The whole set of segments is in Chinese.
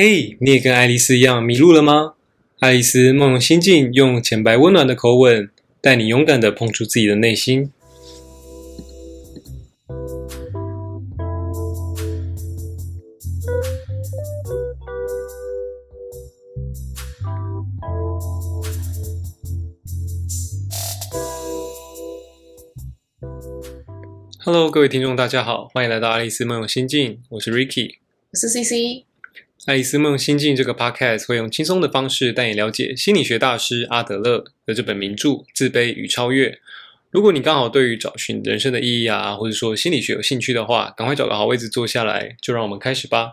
嘿，你也跟爱丽丝一样迷路了吗？爱丽丝梦游仙境，用浅白温暖的口吻，带你勇敢的碰触自己的内心。Hello，各位听众，大家好，欢迎来到爱丽丝梦游仙境，我是 Ricky。我是 CC，爱丽丝梦游心境这个 podcast 会用轻松的方式带你了解心理学大师阿德勒的这本名著《自卑与超越》。如果你刚好对于找寻人生的意义啊，或者说心理学有兴趣的话，赶快找个好位置坐下来，就让我们开始吧。《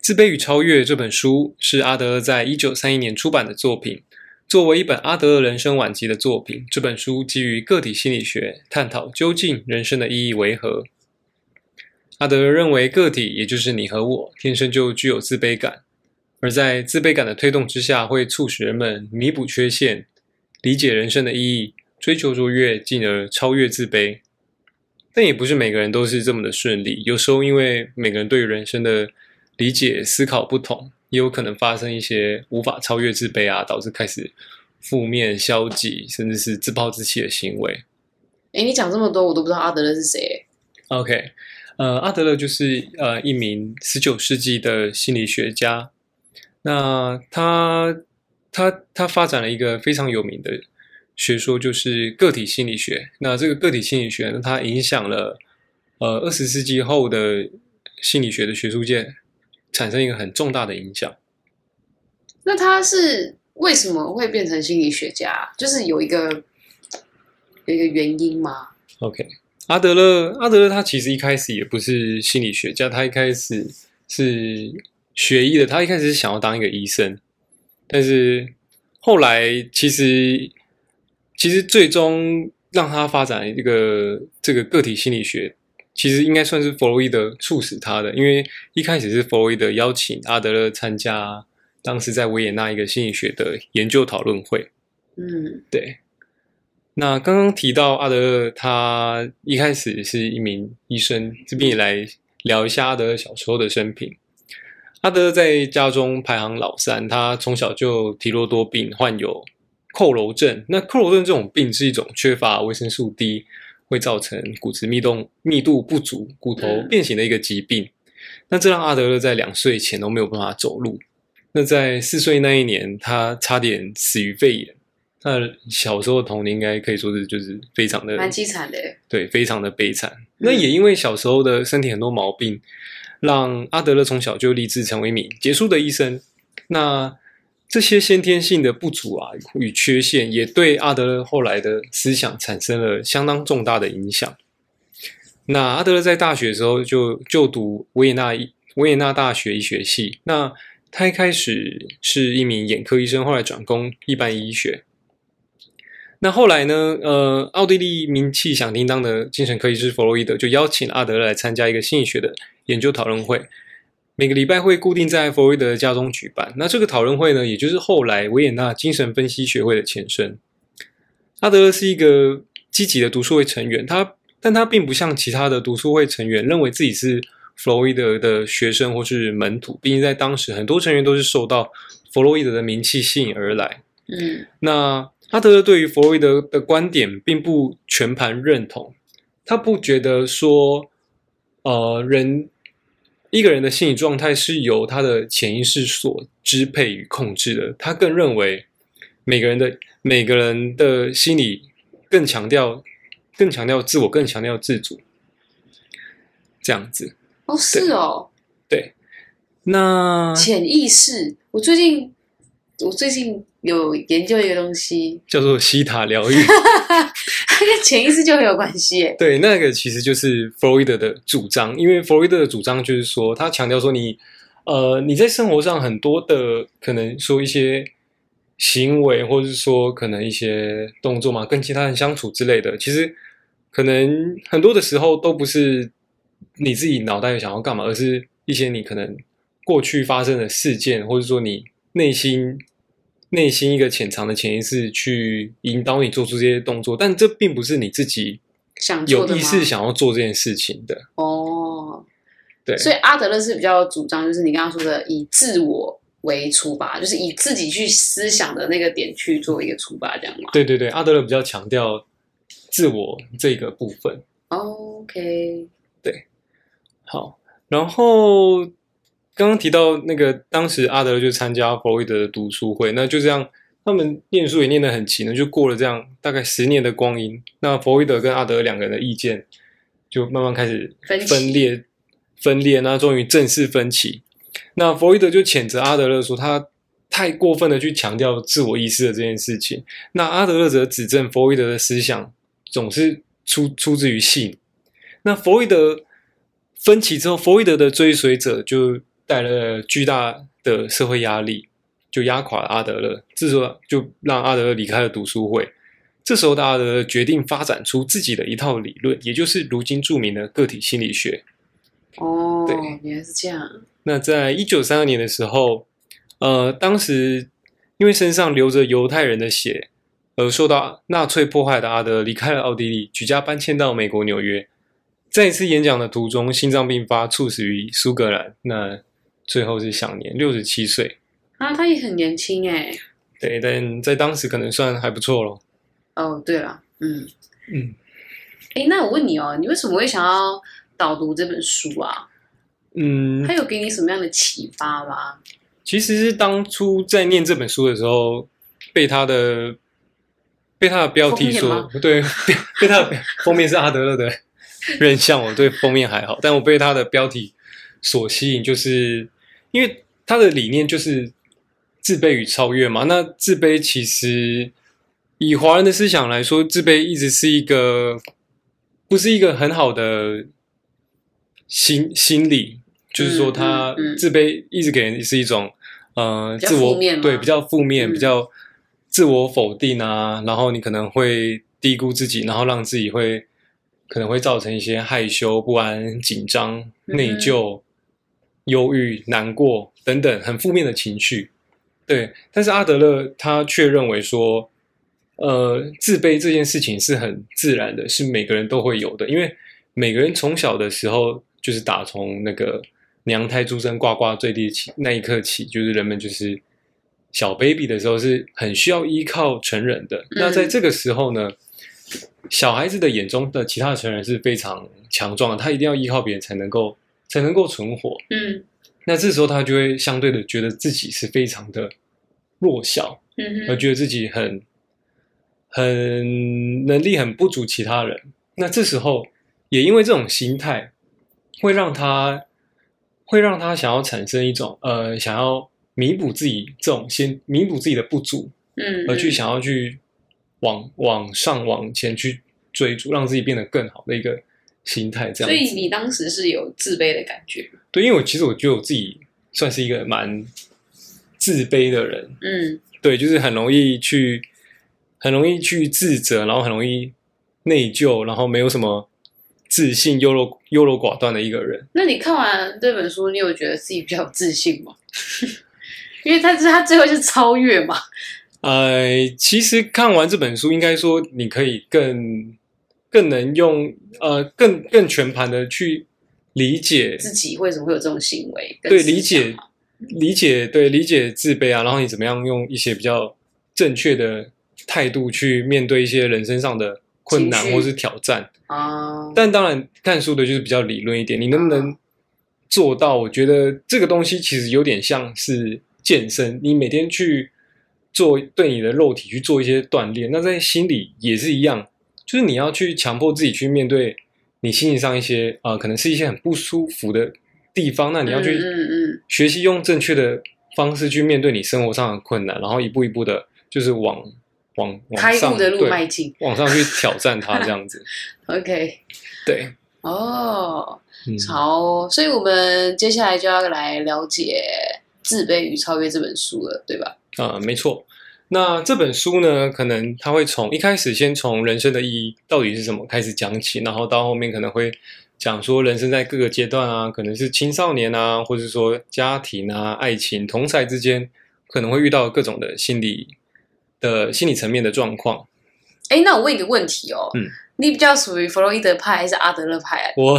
自卑与超越》这本书是阿德勒在一九三一年出版的作品。作为一本阿德勒人生晚期的作品，这本书基于个体心理学，探讨究竟人生的意义为何。阿德勒认为，个体也就是你和我，天生就具有自卑感，而在自卑感的推动之下，会促使人们弥补缺陷，理解人生的意义，追求卓越，进而超越自卑。但也不是每个人都是这么的顺利，有时候因为每个人对于人生的理解、思考不同。也有可能发生一些无法超越自卑啊，导致开始负面、消极，甚至是自暴自弃的行为。哎，你讲这么多，我都不知道阿德勒是谁。OK，呃，阿德勒就是呃一名十九世纪的心理学家。那他他他发展了一个非常有名的学说，就是个体心理学。那这个个体心理学呢，它影响了呃二十世纪后的心理学的学术界。产生一个很重大的影响。那他是为什么会变成心理学家？就是有一个有一个原因吗？OK，阿德勒，阿德勒他其实一开始也不是心理学家，他一开始是学医的，他一开始是想要当一个医生，但是后来其实其实最终让他发展一个这个个体心理学。其实应该算是弗洛伊德促使他的，因为一开始是弗洛伊德邀请阿德勒参加当时在维也纳一个心理学的研究讨论会。嗯，对。那刚刚提到阿德勒，他一开始是一名医生，这边也来聊一下阿德勒小时候的生平。阿德勒在家中排行老三，他从小就体弱多病，患有佝偻症。那佝偻症这种病是一种缺乏维生素 D。会造成骨质密度密度不足、骨头变形的一个疾病。那这让阿德勒在两岁前都没有办法走路。那在四岁那一年，他差点死于肺炎。他小时候的童年应该可以说是就是非常的蛮凄惨的，对，非常的悲惨。那也因为小时候的身体很多毛病，让阿德勒从小就立志成为一名杰出的医生。那这些先天性的不足啊与缺陷，也对阿德勒后来的思想产生了相当重大的影响。那阿德勒在大学的时候就就读维也纳维也纳大学医学系。那他一开始是一名眼科医生，后来转攻一般医学。那后来呢？呃，奥地利名气响叮当的精神科医师弗洛伊德就邀请阿德勒来参加一个心理学的研究讨论会。每个礼拜会固定在弗洛伊德家中举办。那这个讨论会呢，也就是后来维也纳精神分析学会的前身。阿德勒是一个积极的读书会成员，他但他并不像其他的读书会成员认为自己是弗洛伊德的学生或是门徒。毕竟在当时，很多成员都是受到弗洛伊德的名气吸引而来。嗯，那阿德勒对于弗洛伊德的观点并不全盘认同，他不觉得说，呃，人。一个人的心理状态是由他的潜意识所支配与控制的。他更认为每个人的每个人的心理更强调更强调自我，更强调自主，这样子。哦，是哦，对。那潜意识，我最近我最近。有研究一个东西叫做西塔疗愈，它 跟潜意识就很有关系。对，那个其实就是弗洛伊德的主张，因为弗洛伊德的主张就是说，他强调说，你呃你在生活上很多的可能说一些行为，或者是说可能一些动作嘛，跟其他人相处之类的，其实可能很多的时候都不是你自己脑袋想要干嘛，而是一些你可能过去发生的事件，或者说你内心。内心一个潜藏的潜意识去引导你做出这些动作，但这并不是你自己想有意识想要做这件事情的。哦，对所以阿德勒是比较主张，就是你刚刚说的以自我为出发，就是以自己去思想的那个点去做一个出发，这样吗对对对，阿德勒比较强调自我这个部分。？OK，对好，然后刚刚提到那个，当时阿德勒就参加弗洛伊德的读书会，那就这样，他们念书也念得很勤，就过了这样大概十年的光阴。那弗洛伊德跟阿德两个人的意见就慢慢开始分裂，分裂，那终于正式分歧。那弗洛伊德就谴责阿德勒说他太过分的去强调自我意识的这件事情，那阿德勒则指正弗洛伊德的思想总是出出自于性。那弗洛伊德分歧之后，弗洛伊德的追随者就带了巨大的社会压力，就压垮了阿德勒。这时候就让阿德勒离开了读书会。这时候的阿德勒决定发展出自己的一套理论，也就是如今著名的个体心理学。哦对，原来是这样。那在一九三二年的时候，呃，当时因为身上流着犹太人的血，而受到纳粹迫害的阿德勒离开了奥地利，举家搬迁到美国纽约。在一次演讲的途中，心脏病发，猝死于苏格兰。那最后是享年六十七岁。啊，他也很年轻哎。对，但在当时可能算还不错咯。哦，对了，嗯，嗯哎，那我问你哦，你为什么会想要导读这本书啊？嗯它，有给你什么样的启发吗？其实是当初在念这本书的时候，被他的被他的标题所对，被 被他的封面是阿德勒的 人像，我对封面还好，但我被他的标题所吸引，就是因为他的理念就是自卑与超越嘛。那自卑其实以华人的思想来说，自卑一直是一个不是一个很好的心心理，就是说他嗯嗯嗯自卑一直给人是一种呃比较自我对比较负面、嗯比较自我否定啊，然后你可能会低估自己，然后让自己会可能会造成一些害羞、不安、紧张、嗯内疚、忧郁、难过等等很负面的情绪。对，但是阿德勒他却认为说，呃，自卑这件事情是很自然的，是每个人都会有的，因为每个人从小的时候就是打从那个娘胎出生呱呱坠地起那一刻起，就是人们就是小 baby 的时候是很需要依靠成人的。那在这个时候呢，小孩子的眼中的其他的成人是非常强壮的，他一定要依靠别人才能够才能够存活。嗯那这时候他就会相对的觉得自己是非常的弱小，嗯哼，而觉得自己很很能力很不足其他人。那这时候也因为这种心态，会让他会让他想要产生一种呃想要弥补自己这种先弥补自己的不足，嗯，嗯而去想要去往往上往前去追逐，让自己变得更好的一个心态。这样所以，你当时是有自卑的感觉吗？对，因为我其实我觉得我自己算是一个蛮自卑的人，嗯对，就是很容易去，很容易去自责，然后很容易内疚，然后没有什么自信、优柔优柔寡断的一个人。那你看完这本书，你有觉得自己比较有自信吗？因为他是他最后是超越嘛，呃，其实看完这本书，应该说你可以更更能用呃更更全盘的去理解自己为什么会有这种行为？对理解理解对理解自卑啊，然后你怎么样用一些比较正确的态度去面对一些人生上的困难或是挑战。啊，但当然，看书的就是比较理论一点，你能不能做到？我觉得这个东西其实有点像是健身，你每天去做对你的肉体去做一些锻炼，那在心里也是一样，就是你要去强迫自己去面对你心理上一些啊、呃可能是一些很不舒服的地方，那你要去学习用正确的方式去面对你生活上的困难，然后一步一步的，就是往往往上开悟的路对迈进。往上去挑战它，这样子。OK，对，哦，嗯，好哦，所以我们接下来就要来了解《自卑与超越》这本书了，对吧？啊、没错。那这本书呢，可能它会从一开始先从人生的意义到底是什么开始讲起，然后到后面可能会讲说人生在各个阶段啊，可能是青少年啊，或者说家庭啊、爱情、同才之间可能会遇到各种的心理的心理层面的状况。哎，那我问一个问题哦，嗯你比较属于弗洛伊德派还是阿德勒派啊？我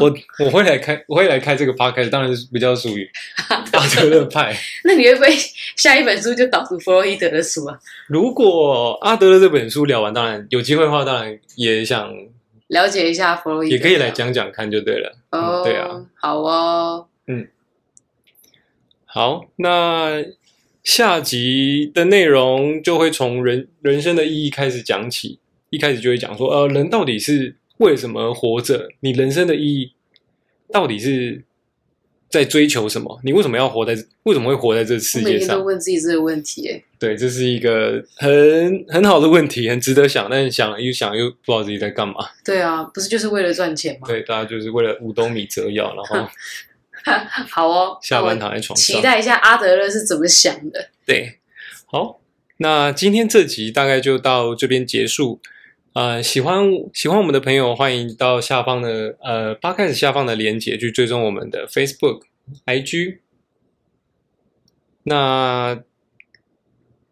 我我会来开，我会来开这个 podcast，当然是比较属于阿德勒派。那你会不会下一本书就导读弗洛伊德的书啊？如果阿德勒这本书聊完，当然有机会的话，当然也想了解一下弗洛伊德，也可以来讲讲看就对了。哦，嗯对啊，好哦，嗯好，那下集的内容就会从人人生的意义开始讲起。一开始就会讲说，呃，人到底是为什么活着？你人生的意义到底是在追求什么？你为什么要活在？为什么会活在这世界上我每天都？问自己这个问题，哎，对，这是一个很很好的问题，很值得想，但是想了又想又不知道自己在干嘛。对啊，不是就是为了赚钱吗？对，大家就是为了五斗米折腰，然后 好哦，下班躺在床上。期待一下阿德勒是怎么想的。对，好，那今天这集大概就到这边结束。呃，喜欢喜欢我们的朋友，欢迎到下方的呃八开始下方的链接去追踪我们的 Facebook、IG。那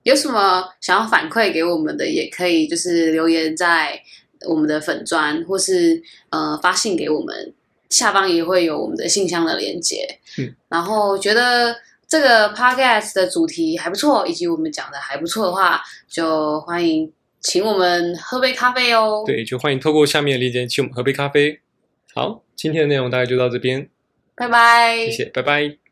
有什么想要反馈给我们的，也可以就是留言在我们的粉砖，或是呃发信给我们，下方也会有我们的信箱的连接。嗯，然后觉得这个 podcast 的主题还不错，以及我们讲的还不错的话，就欢迎请我们喝杯咖啡哦。，对，就欢迎透过下面的链接请我们喝杯咖啡。好，今天的内容大概就到这边，拜拜。谢谢，拜拜。